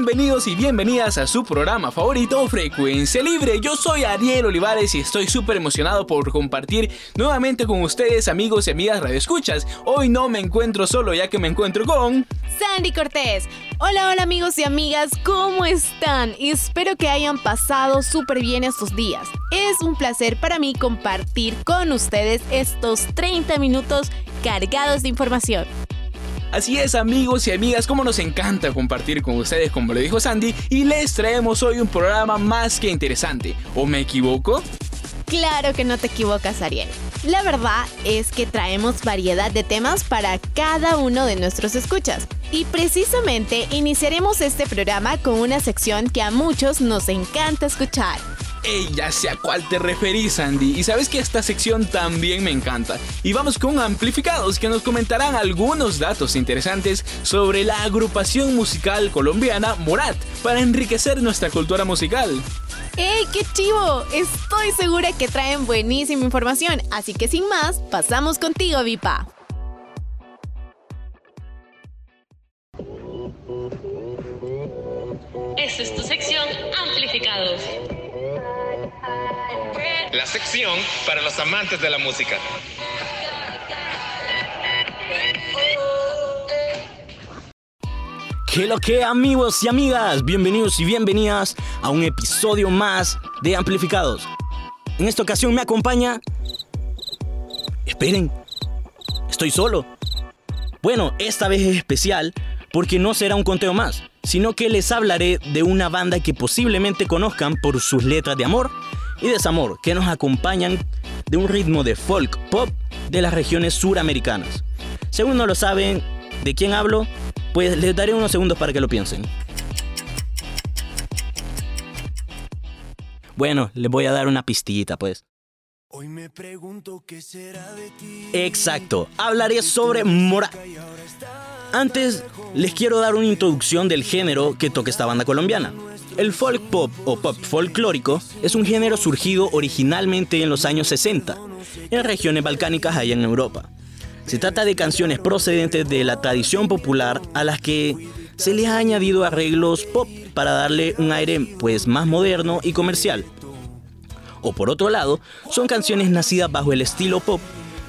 Bienvenidos y bienvenidas a su programa favorito Frecuencia Libre. Yo soy Ariel Olivares y estoy súper emocionado por compartir nuevamente con ustedes amigos y amigas radioescuchas. Hoy no me encuentro solo ya que me encuentro con... Sandy Cortés. Hola, hola amigos y amigas, ¿cómo están? Espero que hayan pasado súper bien estos días. Es un placer para mí compartir con ustedes estos 30 minutos cargados de información. Así es amigos y amigas, como nos encanta compartir con ustedes como lo dijo Sandy y les traemos hoy un programa más que interesante. ¿O me equivoco? Claro que no te equivocas Ariel. La verdad es que traemos variedad de temas para cada uno de nuestros escuchas. Y precisamente iniciaremos este programa con una sección que a muchos nos encanta escuchar. Ey, ya sé a cuál te referís, Andy. Y sabes que esta sección también me encanta. Y vamos con amplificados que nos comentarán algunos datos interesantes sobre la agrupación musical colombiana Morat para enriquecer nuestra cultura musical. ¡Ey, qué chivo! Estoy segura que traen buenísima información, así que sin más, pasamos contigo, Vipa. Esta es tu sección Amplificados. La sección para los amantes de la música. ¿Qué lo que amigos y amigas? Bienvenidos y bienvenidas a un episodio más de Amplificados. En esta ocasión me acompaña... Esperen, estoy solo. Bueno, esta vez es especial porque no será un conteo más, sino que les hablaré de una banda que posiblemente conozcan por sus letras de amor y desamor que nos acompañan de un ritmo de folk pop de las regiones suramericanas. Según no lo saben de quién hablo, pues les daré unos segundos para que lo piensen. Bueno, les voy a dar una pistillita pues. Hoy me pregunto qué será de ti. Exacto, hablaré sobre Morat. Antes les quiero dar una introducción del género que toca esta banda colombiana. El folk pop o pop folclórico es un género surgido originalmente en los años 60 en regiones balcánicas allá en Europa. Se trata de canciones procedentes de la tradición popular a las que se les ha añadido arreglos pop para darle un aire pues más moderno y comercial. O por otro lado, son canciones nacidas bajo el estilo pop,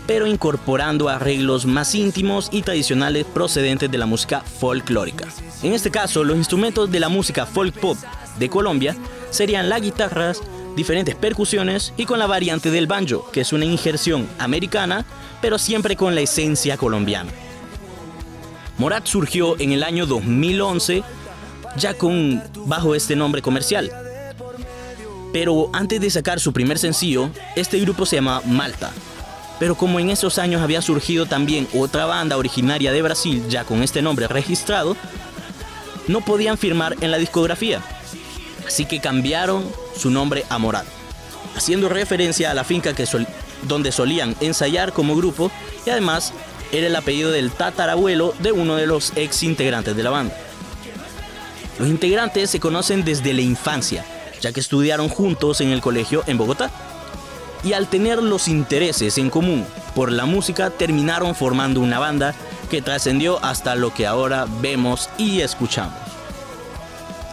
pero incorporando arreglos más íntimos y tradicionales procedentes de la música folclórica. En este caso, los instrumentos de la música folk pop de Colombia serían las guitarras, diferentes percusiones y con la variante del banjo, que es una injerción americana, pero siempre con la esencia colombiana. Morat surgió en el año 2011 ya con bajo este nombre comercial. Pero antes de sacar su primer sencillo, este grupo se llama Malta. Pero como en esos años había surgido también otra banda originaria de Brasil ya con este nombre registrado, no podían firmar en la discografía. Así que cambiaron su nombre a Morat, haciendo referencia a la finca que donde solían ensayar como grupo y además era el apellido del tatarabuelo de uno de los ex integrantes de la banda. Los integrantes se conocen desde la infancia, ya que estudiaron juntos en el colegio en Bogotá. Y al tener los intereses en común por la música, terminaron formando una banda que trascendió hasta lo que ahora vemos y escuchamos.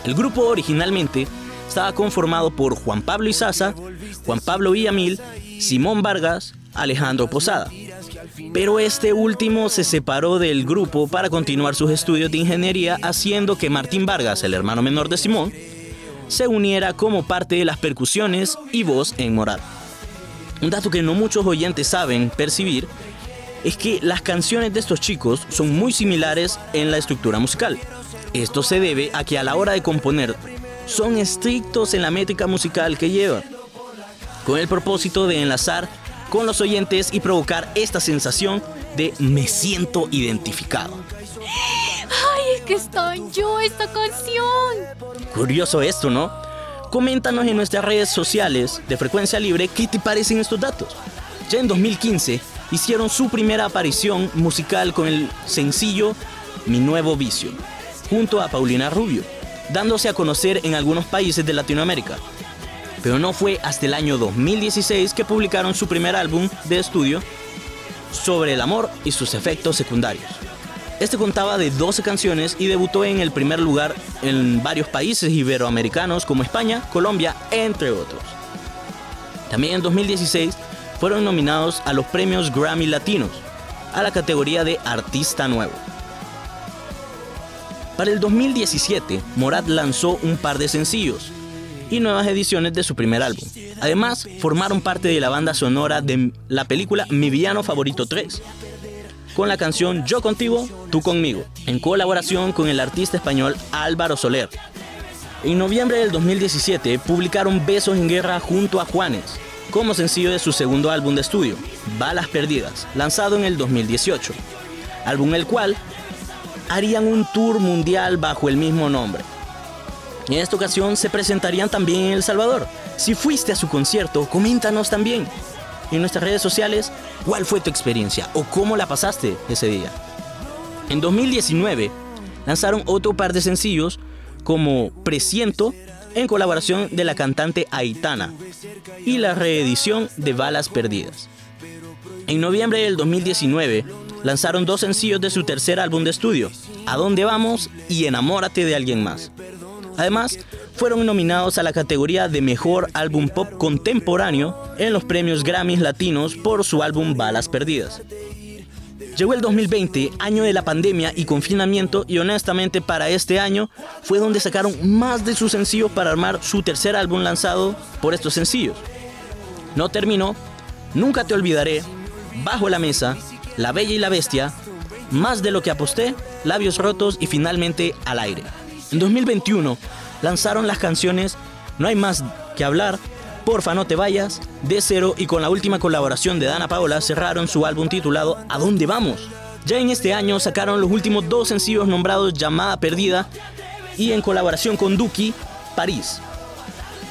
El grupo originalmente estaba conformado por Juan Pablo Izaza, Juan Pablo Villamil, Simón Vargas, Alejandro Posada. Pero este último se separó del grupo para continuar sus estudios de ingeniería, haciendo que Martín Vargas, el hermano menor de Simón, se uniera como parte de las percusiones y voz en Morat. Un dato que no muchos oyentes saben percibir es que las canciones de estos chicos son muy similares en la estructura musical. Esto se debe a que a la hora de componer son estrictos en la métrica musical que llevan, con el propósito de enlazar con los oyentes y provocar esta sensación de me siento identificado. ¡Ay, es que está yo esta canción! Curioso esto, ¿no? Coméntanos en nuestras redes sociales de Frecuencia Libre qué te parecen estos datos. Ya en 2015 hicieron su primera aparición musical con el sencillo Mi Nuevo Vicio, junto a Paulina Rubio, dándose a conocer en algunos países de Latinoamérica. Pero no fue hasta el año 2016 que publicaron su primer álbum de estudio sobre el amor y sus efectos secundarios. Este contaba de 12 canciones y debutó en el primer lugar en varios países iberoamericanos como España, Colombia, entre otros. También en 2016 fueron nominados a los premios Grammy Latinos, a la categoría de Artista Nuevo. Para el 2017, Morat lanzó un par de sencillos y nuevas ediciones de su primer álbum. Además, formaron parte de la banda sonora de la película Mi Villano Favorito 3, con la canción Yo contigo, tú conmigo, en colaboración con el artista español Álvaro Soler. En noviembre del 2017 publicaron Besos en Guerra junto a Juanes, como sencillo de su segundo álbum de estudio, Balas Perdidas, lanzado en el 2018, álbum el cual harían un tour mundial bajo el mismo nombre. En esta ocasión se presentarían también en El Salvador. Si fuiste a su concierto, coméntanos también en nuestras redes sociales cuál fue tu experiencia o cómo la pasaste ese día. En 2019 lanzaron otro par de sencillos como Presiento en colaboración de la cantante Aitana y la reedición de Balas Perdidas. En noviembre del 2019 lanzaron dos sencillos de su tercer álbum de estudio, A dónde vamos y Enamórate de alguien más. Además, fueron nominados a la categoría de Mejor Álbum Pop Contemporáneo en los premios Grammys Latinos por su álbum Balas Perdidas. Llegó el 2020, año de la pandemia y confinamiento, y honestamente para este año fue donde sacaron más de sus sencillos para armar su tercer álbum lanzado por estos sencillos. No terminó, Nunca te olvidaré, Bajo la mesa, La Bella y la Bestia, Más de lo que aposté, Labios rotos y finalmente Al aire. En 2021 lanzaron las canciones No hay más que hablar, Porfa no te vayas, De Cero y con la última colaboración de Dana Paola cerraron su álbum titulado ¿A dónde vamos? Ya en este año sacaron los últimos dos sencillos nombrados Llamada Perdida y en colaboración con Duki, París.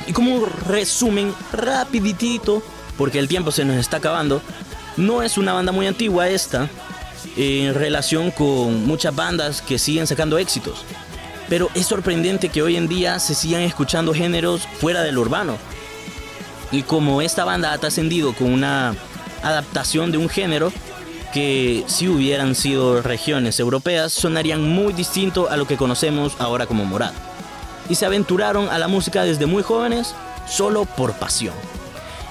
Y como resumen rapiditito, porque el tiempo se nos está acabando, no es una banda muy antigua esta, en relación con muchas bandas que siguen sacando éxitos. Pero es sorprendente que hoy en día se sigan escuchando géneros fuera del urbano. Y como esta banda ha trascendido con una adaptación de un género que si hubieran sido regiones europeas sonarían muy distinto a lo que conocemos ahora como Morat. Y se aventuraron a la música desde muy jóvenes solo por pasión.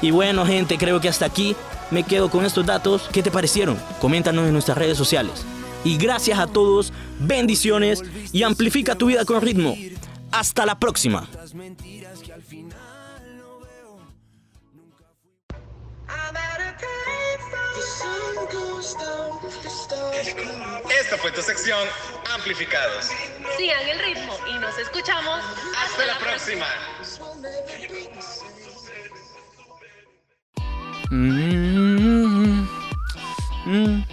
Y bueno gente, creo que hasta aquí me quedo con estos datos. ¿Qué te parecieron? Coméntanos en nuestras redes sociales. Y gracias a todos, bendiciones y amplifica tu vida con ritmo. Hasta la próxima. Esta fue tu sección Amplificados. Sigan el ritmo y nos escuchamos Hasta la próxima. Mm, mm, mm.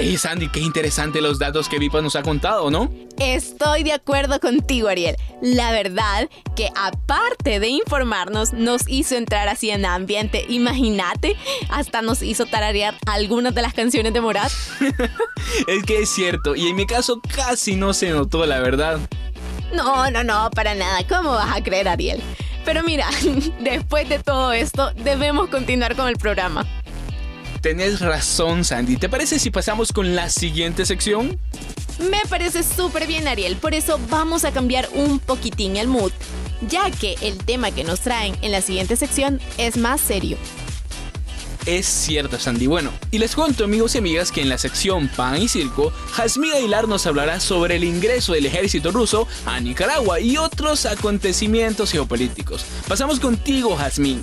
Ey, Sandy, qué interesante los datos que Vipa nos ha contado, ¿no? Estoy de acuerdo contigo, Ariel. La verdad que aparte de informarnos, nos hizo entrar así en ambiente. Imagínate, hasta nos hizo tararear algunas de las canciones de Morat. Es que es cierto, y en mi caso casi no se notó, la verdad. No, no, no, para nada. ¿Cómo vas a creer, Ariel? Pero mira, después de todo esto, debemos continuar con el programa. Tenés razón, Sandy. ¿Te parece si pasamos con la siguiente sección? Me parece súper bien, Ariel. Por eso vamos a cambiar un poquitín el mood, ya que el tema que nos traen en la siguiente sección es más serio. Es cierto, Sandy. Bueno, y les cuento, amigos y amigas, que en la sección Pan y Circo, Jasmine Aguilar nos hablará sobre el ingreso del ejército ruso a Nicaragua y otros acontecimientos geopolíticos. Pasamos contigo, Jasmine.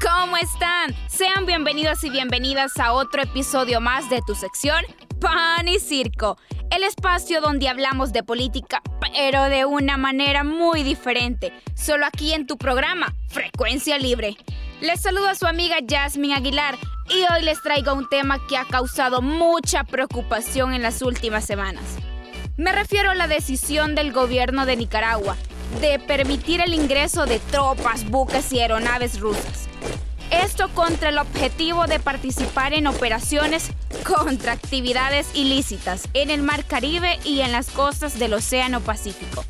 ¿cómo están? Sean bienvenidos y bienvenidas a otro episodio más de tu sección Pan y Circo, el espacio donde hablamos de política, pero de una manera muy diferente, solo aquí en tu programa, Frecuencia Libre. Les saludo a su amiga Jasmine Aguilar y hoy les traigo un tema que ha causado mucha preocupación en las últimas semanas. Me refiero a la decisión del gobierno de Nicaragua de permitir el ingreso de tropas, buques y aeronaves rusas. Esto contra el objetivo de participar en operaciones contra actividades ilícitas en el Mar Caribe y en las costas del Océano Pacífico.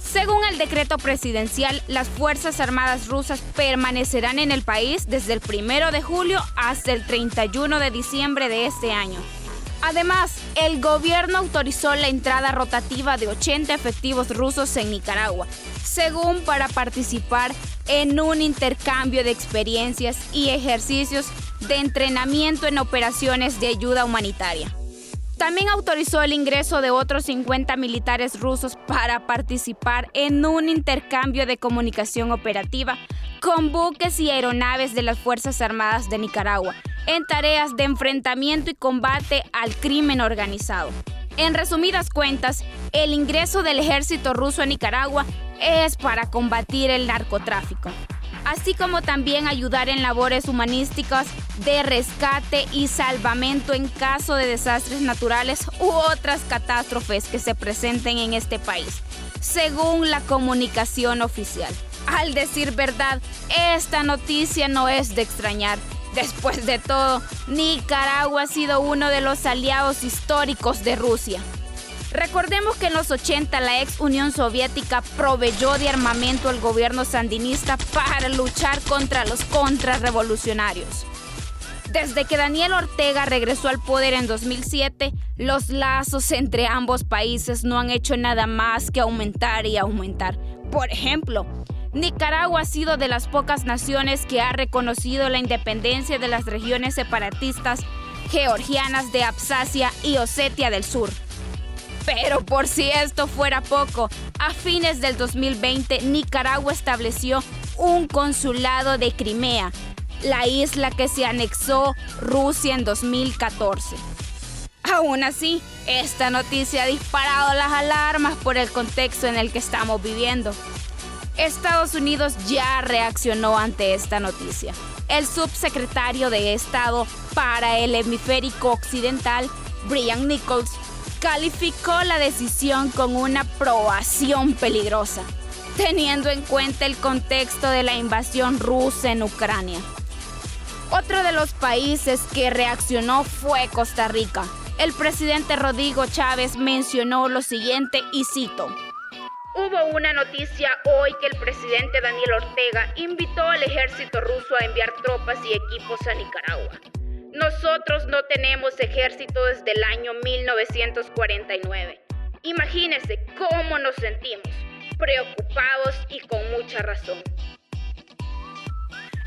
Según el decreto presidencial, las Fuerzas Armadas rusas permanecerán en el país desde el 1 de julio hasta el 31 de diciembre de este año. Además, el gobierno autorizó la entrada rotativa de 80 efectivos rusos en Nicaragua, según para participar en un intercambio de experiencias y ejercicios de entrenamiento en operaciones de ayuda humanitaria. También autorizó el ingreso de otros 50 militares rusos para participar en un intercambio de comunicación operativa con buques y aeronaves de las Fuerzas Armadas de Nicaragua en tareas de enfrentamiento y combate al crimen organizado. En resumidas cuentas, el ingreso del ejército ruso a Nicaragua es para combatir el narcotráfico, así como también ayudar en labores humanísticas de rescate y salvamento en caso de desastres naturales u otras catástrofes que se presenten en este país, según la comunicación oficial. Al decir verdad, esta noticia no es de extrañar. Después de todo, Nicaragua ha sido uno de los aliados históricos de Rusia. Recordemos que en los 80 la ex Unión Soviética proveyó de armamento al gobierno sandinista para luchar contra los contrarrevolucionarios. Desde que Daniel Ortega regresó al poder en 2007, los lazos entre ambos países no han hecho nada más que aumentar y aumentar. Por ejemplo, Nicaragua ha sido de las pocas naciones que ha reconocido la independencia de las regiones separatistas georgianas de Absasia y Osetia del Sur. Pero por si esto fuera poco, a fines del 2020 Nicaragua estableció un consulado de Crimea, la isla que se anexó Rusia en 2014. Aún así, esta noticia ha disparado las alarmas por el contexto en el que estamos viviendo. Estados Unidos ya reaccionó ante esta noticia. El subsecretario de Estado para el hemisférico occidental, Brian Nichols, calificó la decisión con una probación peligrosa, teniendo en cuenta el contexto de la invasión rusa en Ucrania. Otro de los países que reaccionó fue Costa Rica. El presidente Rodrigo Chávez mencionó lo siguiente y cito. Hubo una noticia hoy que el presidente Daniel Ortega invitó al ejército ruso a enviar tropas y equipos a Nicaragua. Nosotros no tenemos ejército desde el año 1949. Imagínense cómo nos sentimos, preocupados y con mucha razón.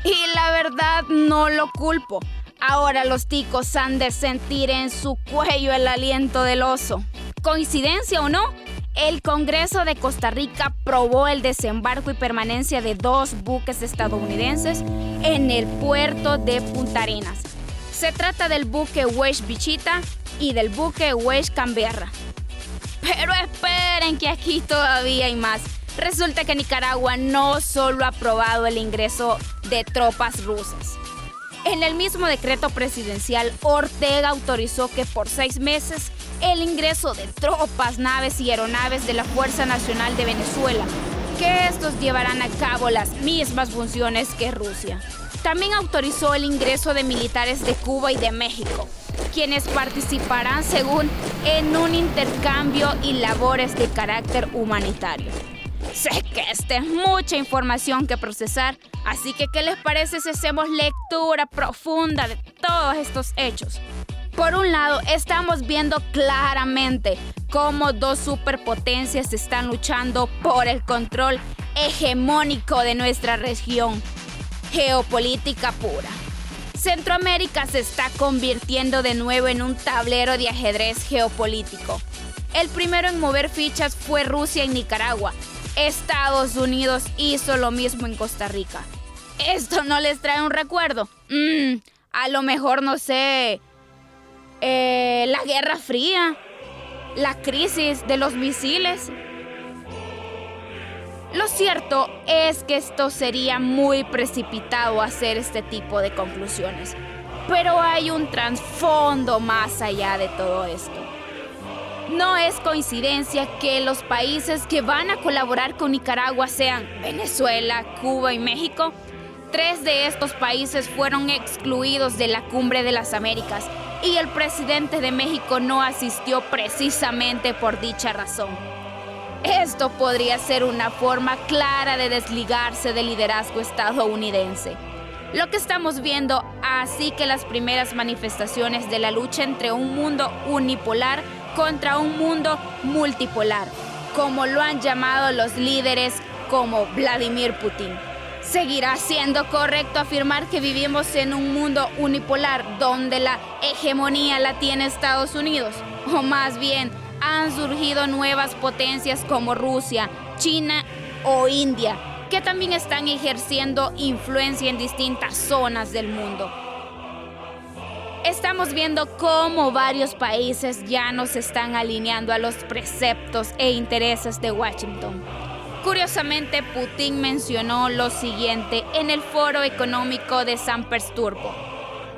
Y la verdad no lo culpo. Ahora los ticos han de sentir en su cuello el aliento del oso. ¿Coincidencia o no? El Congreso de Costa Rica aprobó el desembarco y permanencia de dos buques estadounidenses en el puerto de Punta Arenas. Se trata del buque Wesh Bichita y del buque Wesh Canberra. Pero esperen que aquí todavía hay más. Resulta que Nicaragua no solo ha aprobado el ingreso de tropas rusas. En el mismo decreto presidencial, Ortega autorizó que por seis meses el ingreso de tropas, naves y aeronaves de la Fuerza Nacional de Venezuela, que estos llevarán a cabo las mismas funciones que Rusia. También autorizó el ingreso de militares de Cuba y de México, quienes participarán según en un intercambio y labores de carácter humanitario. Sé que esta es mucha información que procesar, así que ¿qué les parece si hacemos lectura profunda de todos estos hechos. Por un lado, estamos viendo claramente cómo dos superpotencias están luchando por el control hegemónico de nuestra región. Geopolítica pura. Centroamérica se está convirtiendo de nuevo en un tablero de ajedrez geopolítico. El primero en mover fichas fue Rusia y Nicaragua. Estados Unidos hizo lo mismo en Costa Rica. ¿Esto no les trae un recuerdo? Mm, a lo mejor, no sé, eh, la Guerra Fría, la crisis de los misiles. Lo cierto es que esto sería muy precipitado hacer este tipo de conclusiones, pero hay un trasfondo más allá de todo esto. No es coincidencia que los países que van a colaborar con Nicaragua sean Venezuela, Cuba y México. Tres de estos países fueron excluidos de la Cumbre de las Américas y el presidente de México no asistió precisamente por dicha razón. Esto podría ser una forma clara de desligarse del liderazgo estadounidense. Lo que estamos viendo así que las primeras manifestaciones de la lucha entre un mundo unipolar contra un mundo multipolar, como lo han llamado los líderes como Vladimir Putin. ¿Seguirá siendo correcto afirmar que vivimos en un mundo unipolar donde la hegemonía la tiene Estados Unidos? O más bien, han surgido nuevas potencias como Rusia, China o India, que también están ejerciendo influencia en distintas zonas del mundo. Estamos viendo cómo varios países ya no se están alineando a los preceptos e intereses de Washington. Curiosamente, Putin mencionó lo siguiente en el Foro Económico de San Petersburgo.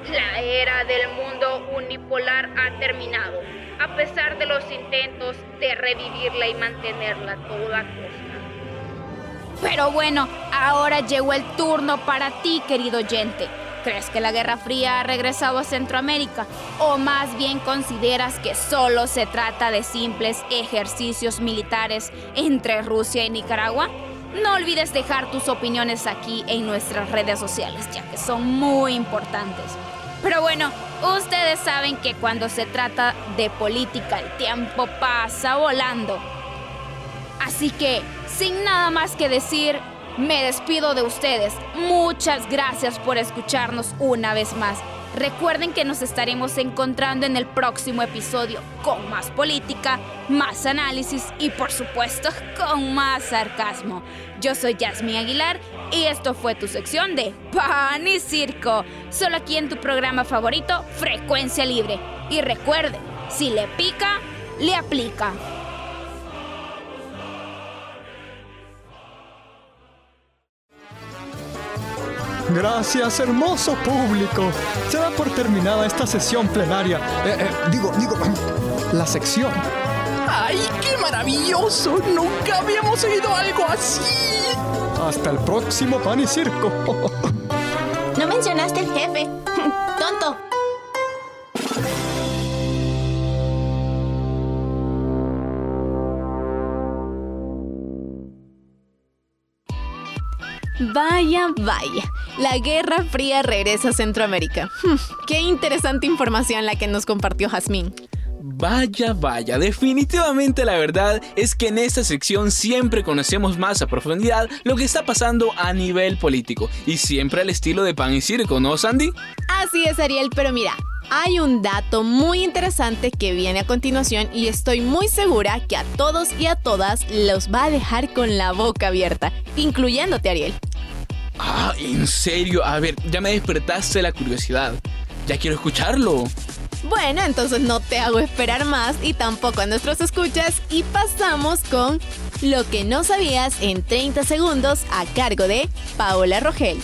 La era del mundo unipolar ha terminado, a pesar de los intentos de revivirla y mantenerla a toda costa. Pero bueno, ahora llegó el turno para ti, querido oyente. ¿Crees que la Guerra Fría ha regresado a Centroamérica? ¿O más bien consideras que solo se trata de simples ejercicios militares entre Rusia y Nicaragua? No olvides dejar tus opiniones aquí en nuestras redes sociales, ya que son muy importantes. Pero bueno, ustedes saben que cuando se trata de política el tiempo pasa volando. Así que, sin nada más que decir, me despido de ustedes. Muchas gracias por escucharnos una vez más. Recuerden que nos estaremos encontrando en el próximo episodio con más política, más análisis y por supuesto con más sarcasmo. Yo soy Yasmin Aguilar y esto fue tu sección de Pan y Circo, solo aquí en tu programa favorito, Frecuencia Libre. Y recuerde, si le pica, le aplica. Gracias, hermoso público. Se da por terminada esta sesión plenaria. Eh, eh, digo, digo, la sección. ¡Ay, qué maravilloso! Nunca habíamos oído algo así. Hasta el próximo pan y circo. No mencionaste el jefe. Tonto. Vaya, vaya. La Guerra Fría regresa a Centroamérica. Hmm, qué interesante información la que nos compartió Jazmín. Vaya, vaya, definitivamente la verdad es que en esta sección siempre conocemos más a profundidad lo que está pasando a nivel político y siempre al estilo de pan y circo, ¿no, Sandy? Así es, Ariel, pero mira, hay un dato muy interesante que viene a continuación y estoy muy segura que a todos y a todas los va a dejar con la boca abierta, incluyéndote, Ariel. Ah, ¿en serio? A ver, ya me despertaste la curiosidad. Ya quiero escucharlo. Bueno, entonces no te hago esperar más y tampoco a nuestros escuchas y pasamos con lo que no sabías en 30 segundos a cargo de Paola Rogel.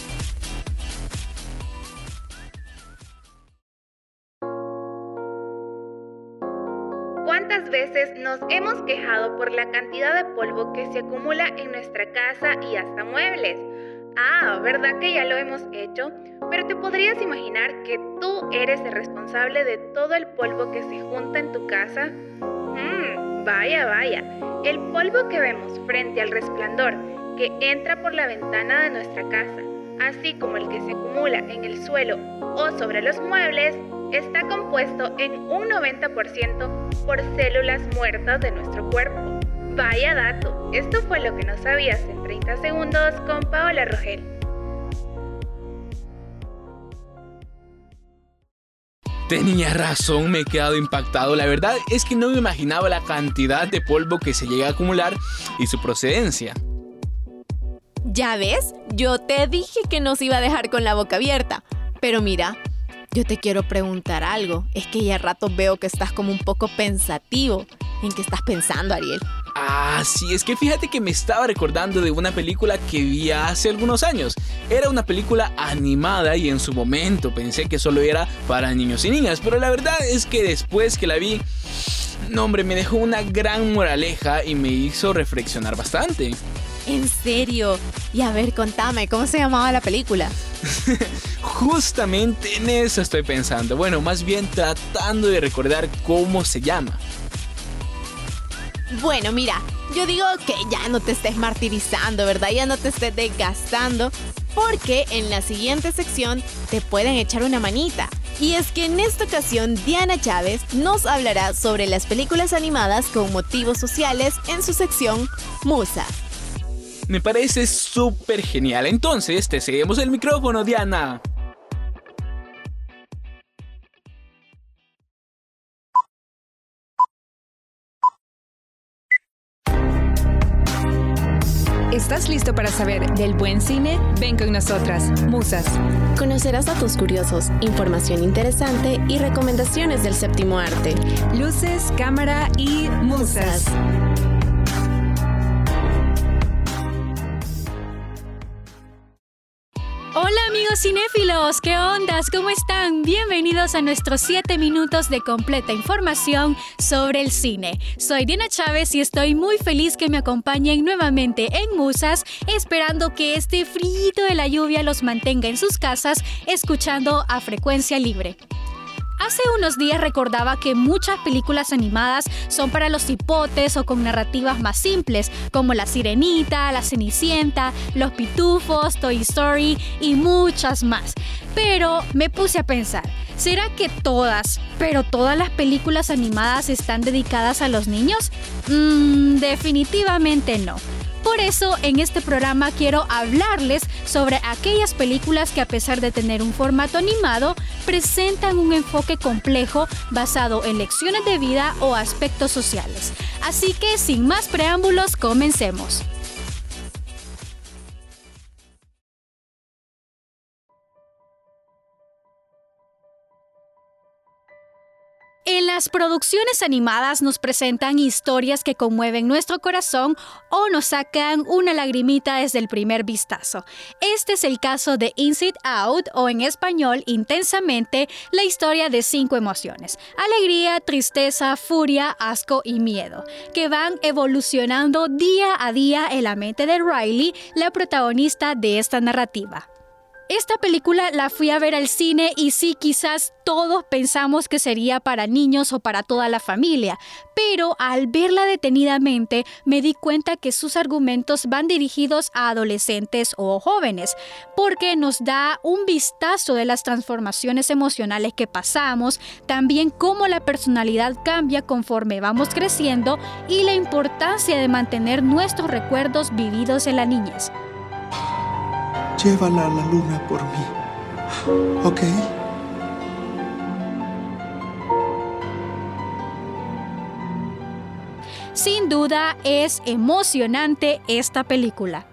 ¿Cuántas veces nos hemos quejado por la cantidad de polvo que se acumula en nuestra casa y hasta muebles? Ah, ¿verdad que ya lo hemos hecho? Pero te podrías imaginar que tú eres el responsable de todo el polvo que se junta en tu casa. Mmm, vaya, vaya. El polvo que vemos frente al resplandor que entra por la ventana de nuestra casa, así como el que se acumula en el suelo o sobre los muebles, está compuesto en un 90% por células muertas de nuestro cuerpo. Vaya dato, esto fue lo que no sabías en 30 segundos con Paola Rogel. Tenía razón, me he quedado impactado. La verdad es que no me imaginaba la cantidad de polvo que se llega a acumular y su procedencia. ¿Ya ves? Yo te dije que nos iba a dejar con la boca abierta. Pero mira, yo te quiero preguntar algo. Es que ya rato veo que estás como un poco pensativo. ¿En qué estás pensando, Ariel? Ah, sí, es que fíjate que me estaba recordando de una película que vi hace algunos años. Era una película animada y en su momento pensé que solo era para niños y niñas, pero la verdad es que después que la vi, no hombre, me dejó una gran moraleja y me hizo reflexionar bastante. ¿En serio? Y a ver, contame, ¿cómo se llamaba la película? Justamente en eso estoy pensando. Bueno, más bien tratando de recordar cómo se llama. Bueno, mira, yo digo que ya no te estés martirizando, ¿verdad? Ya no te estés desgastando, porque en la siguiente sección te pueden echar una manita. Y es que en esta ocasión Diana Chávez nos hablará sobre las películas animadas con motivos sociales en su sección Musa. Me parece súper genial. Entonces, te seguimos el micrófono, Diana. ¿Estás listo para saber del buen cine? Ven con nosotras, Musas. Conocerás datos curiosos, información interesante y recomendaciones del séptimo arte. Luces, cámara y musas. Hola amigos cinéfilos, ¿qué ondas? ¿Cómo están? Bienvenidos a nuestros 7 minutos de completa información sobre el cine. Soy Diana Chávez y estoy muy feliz que me acompañen nuevamente en Musas, esperando que este frío de la lluvia los mantenga en sus casas, escuchando a frecuencia libre. Hace unos días recordaba que muchas películas animadas son para los hipotes o con narrativas más simples, como La Sirenita, La Cenicienta, Los Pitufos, Toy Story y muchas más. Pero me puse a pensar, ¿será que todas, pero todas las películas animadas están dedicadas a los niños? Mmm, definitivamente no. Por eso en este programa quiero hablarles sobre aquellas películas que a pesar de tener un formato animado, presentan un enfoque complejo basado en lecciones de vida o aspectos sociales. Así que sin más preámbulos, comencemos. Las producciones animadas nos presentan historias que conmueven nuestro corazón o nos sacan una lagrimita desde el primer vistazo. Este es el caso de Inside Out o en español Intensamente, la historia de cinco emociones. Alegría, tristeza, furia, asco y miedo, que van evolucionando día a día en la mente de Riley, la protagonista de esta narrativa. Esta película la fui a ver al cine y sí, quizás todos pensamos que sería para niños o para toda la familia, pero al verla detenidamente me di cuenta que sus argumentos van dirigidos a adolescentes o jóvenes, porque nos da un vistazo de las transformaciones emocionales que pasamos, también cómo la personalidad cambia conforme vamos creciendo y la importancia de mantener nuestros recuerdos vividos en la niñez. Llévala a la luna por mí. ¿Ok? Sin duda es emocionante esta película.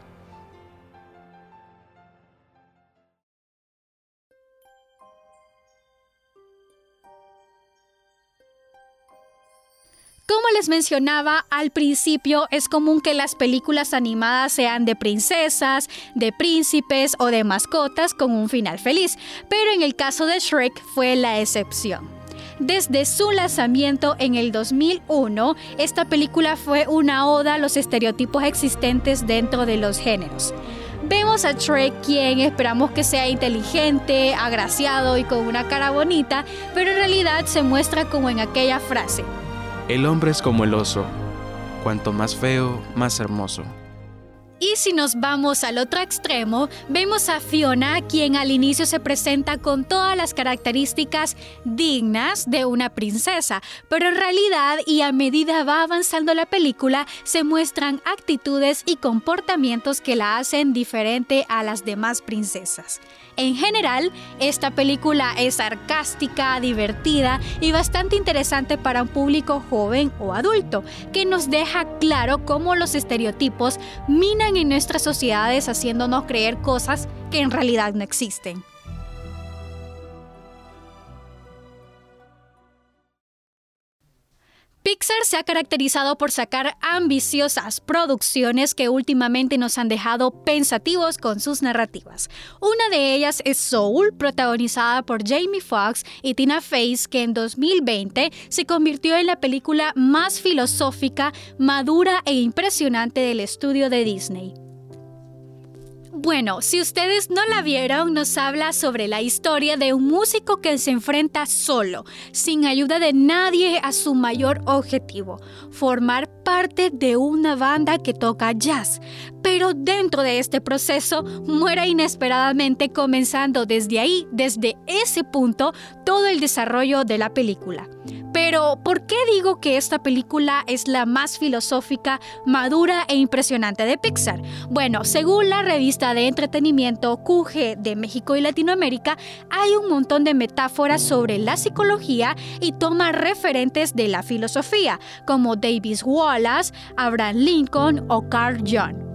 Como les mencionaba al principio, es común que las películas animadas sean de princesas, de príncipes o de mascotas con un final feliz, pero en el caso de Shrek fue la excepción. Desde su lanzamiento en el 2001, esta película fue una oda a los estereotipos existentes dentro de los géneros. Vemos a Shrek quien esperamos que sea inteligente, agraciado y con una cara bonita, pero en realidad se muestra como en aquella frase, el hombre es como el oso, cuanto más feo, más hermoso. Y si nos vamos al otro extremo, vemos a Fiona, quien al inicio se presenta con todas las características dignas de una princesa, pero en realidad y a medida va avanzando la película, se muestran actitudes y comportamientos que la hacen diferente a las demás princesas. En general, esta película es sarcástica, divertida y bastante interesante para un público joven o adulto, que nos deja claro cómo los estereotipos minan en nuestras sociedades haciéndonos creer cosas que en realidad no existen. Pixar se ha caracterizado por sacar ambiciosas producciones que últimamente nos han dejado pensativos con sus narrativas. Una de ellas es Soul, protagonizada por Jamie Foxx y Tina Fey, que en 2020 se convirtió en la película más filosófica, madura e impresionante del estudio de Disney. Bueno, si ustedes no la vieron, nos habla sobre la historia de un músico que se enfrenta solo, sin ayuda de nadie a su mayor objetivo, formar parte de una banda que toca jazz. Pero dentro de este proceso muere inesperadamente comenzando desde ahí, desde ese punto, todo el desarrollo de la película. Pero, ¿por qué digo que esta película es la más filosófica, madura e impresionante de Pixar? Bueno, según la revista de entretenimiento QG de México y Latinoamérica, hay un montón de metáforas sobre la psicología y toma referentes de la filosofía, como Davis Wallace, Abraham Lincoln o Carl Jung.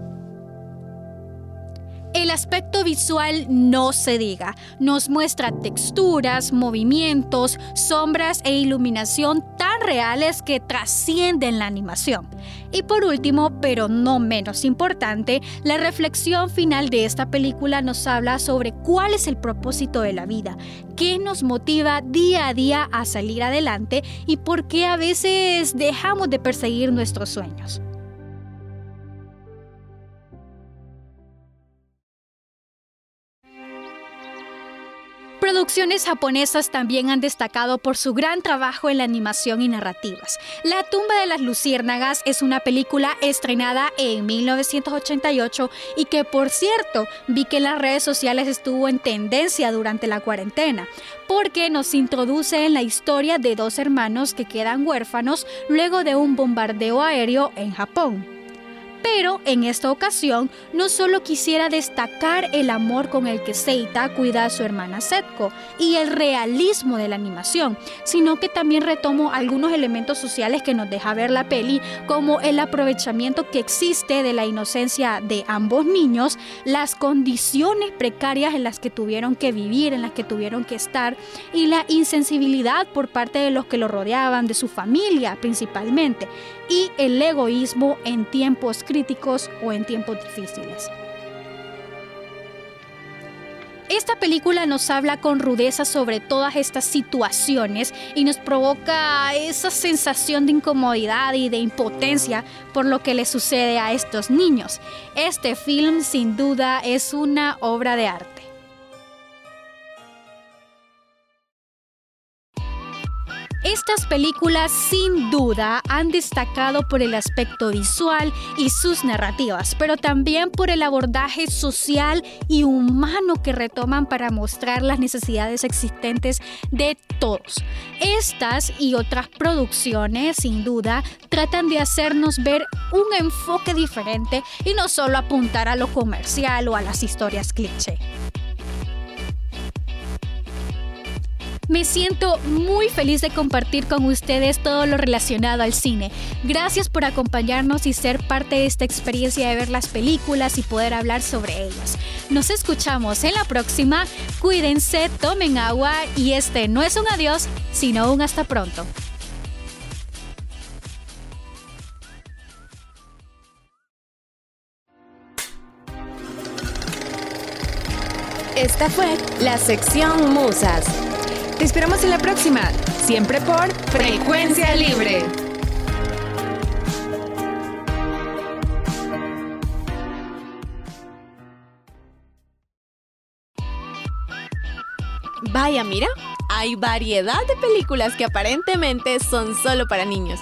El aspecto visual no se diga, nos muestra texturas, movimientos, sombras e iluminación tan reales que trascienden la animación. Y por último, pero no menos importante, la reflexión final de esta película nos habla sobre cuál es el propósito de la vida, qué nos motiva día a día a salir adelante y por qué a veces dejamos de perseguir nuestros sueños. Producciones japonesas también han destacado por su gran trabajo en la animación y narrativas. La tumba de las luciérnagas es una película estrenada en 1988 y que por cierto vi que en las redes sociales estuvo en tendencia durante la cuarentena, porque nos introduce en la historia de dos hermanos que quedan huérfanos luego de un bombardeo aéreo en Japón. Pero en esta ocasión no solo quisiera destacar el amor con el que Seita cuida a su hermana Setko y el realismo de la animación, sino que también retomo algunos elementos sociales que nos deja ver la peli, como el aprovechamiento que existe de la inocencia de ambos niños, las condiciones precarias en las que tuvieron que vivir, en las que tuvieron que estar, y la insensibilidad por parte de los que lo rodeaban, de su familia principalmente, y el egoísmo en tiempos críticos o en tiempos difíciles. Esta película nos habla con rudeza sobre todas estas situaciones y nos provoca esa sensación de incomodidad y de impotencia por lo que le sucede a estos niños. Este film sin duda es una obra de arte. Estas películas sin duda han destacado por el aspecto visual y sus narrativas, pero también por el abordaje social y humano que retoman para mostrar las necesidades existentes de todos. Estas y otras producciones sin duda tratan de hacernos ver un enfoque diferente y no solo apuntar a lo comercial o a las historias cliché. Me siento muy feliz de compartir con ustedes todo lo relacionado al cine. Gracias por acompañarnos y ser parte de esta experiencia de ver las películas y poder hablar sobre ellas. Nos escuchamos en la próxima. Cuídense, tomen agua y este no es un adiós, sino un hasta pronto. Esta fue la sección Musas. Te esperamos en la próxima, siempre por Frecuencia Libre. Vaya, mira, hay variedad de películas que aparentemente son solo para niños.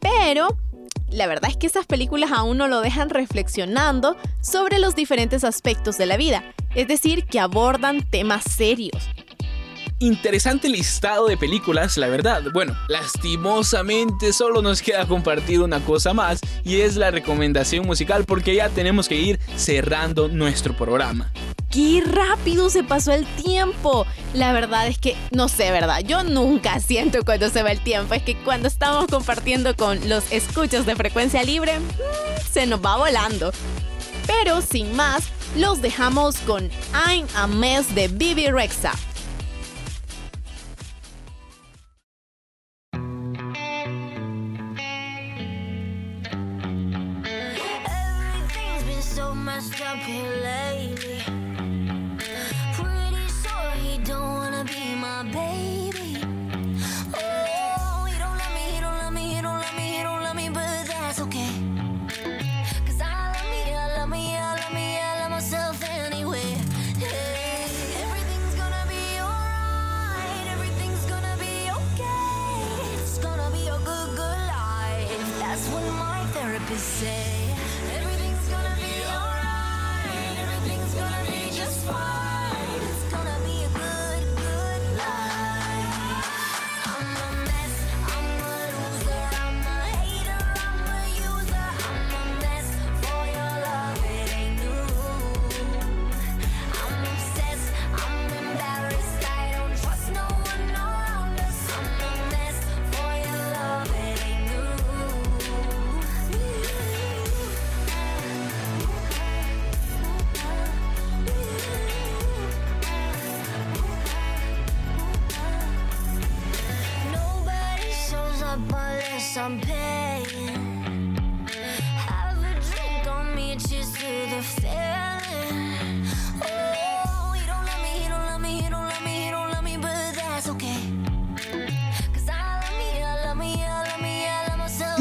Pero la verdad es que esas películas a uno lo dejan reflexionando sobre los diferentes aspectos de la vida, es decir, que abordan temas serios. Interesante listado de películas, la verdad. Bueno, lastimosamente solo nos queda compartir una cosa más y es la recomendación musical porque ya tenemos que ir cerrando nuestro programa. ¡Qué rápido se pasó el tiempo! La verdad es que, no sé, ¿verdad? Yo nunca siento cuando se va el tiempo. Es que cuando estamos compartiendo con los escuchos de frecuencia libre, mm, se nos va volando. Pero sin más, los dejamos con I'm a Mess de Bibi Rexa.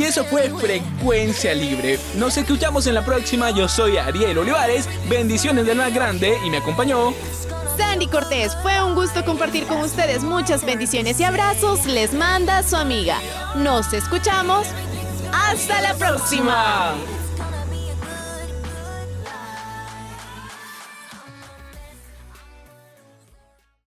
Eso fue Frecuencia Libre. Nos escuchamos en la próxima. Yo soy Ariel Olivares. Bendiciones del más grande y me acompañó. Sandy Cortés, fue un gusto compartir con ustedes muchas bendiciones y abrazos. Les manda su amiga. Nos escuchamos. Hasta la próxima.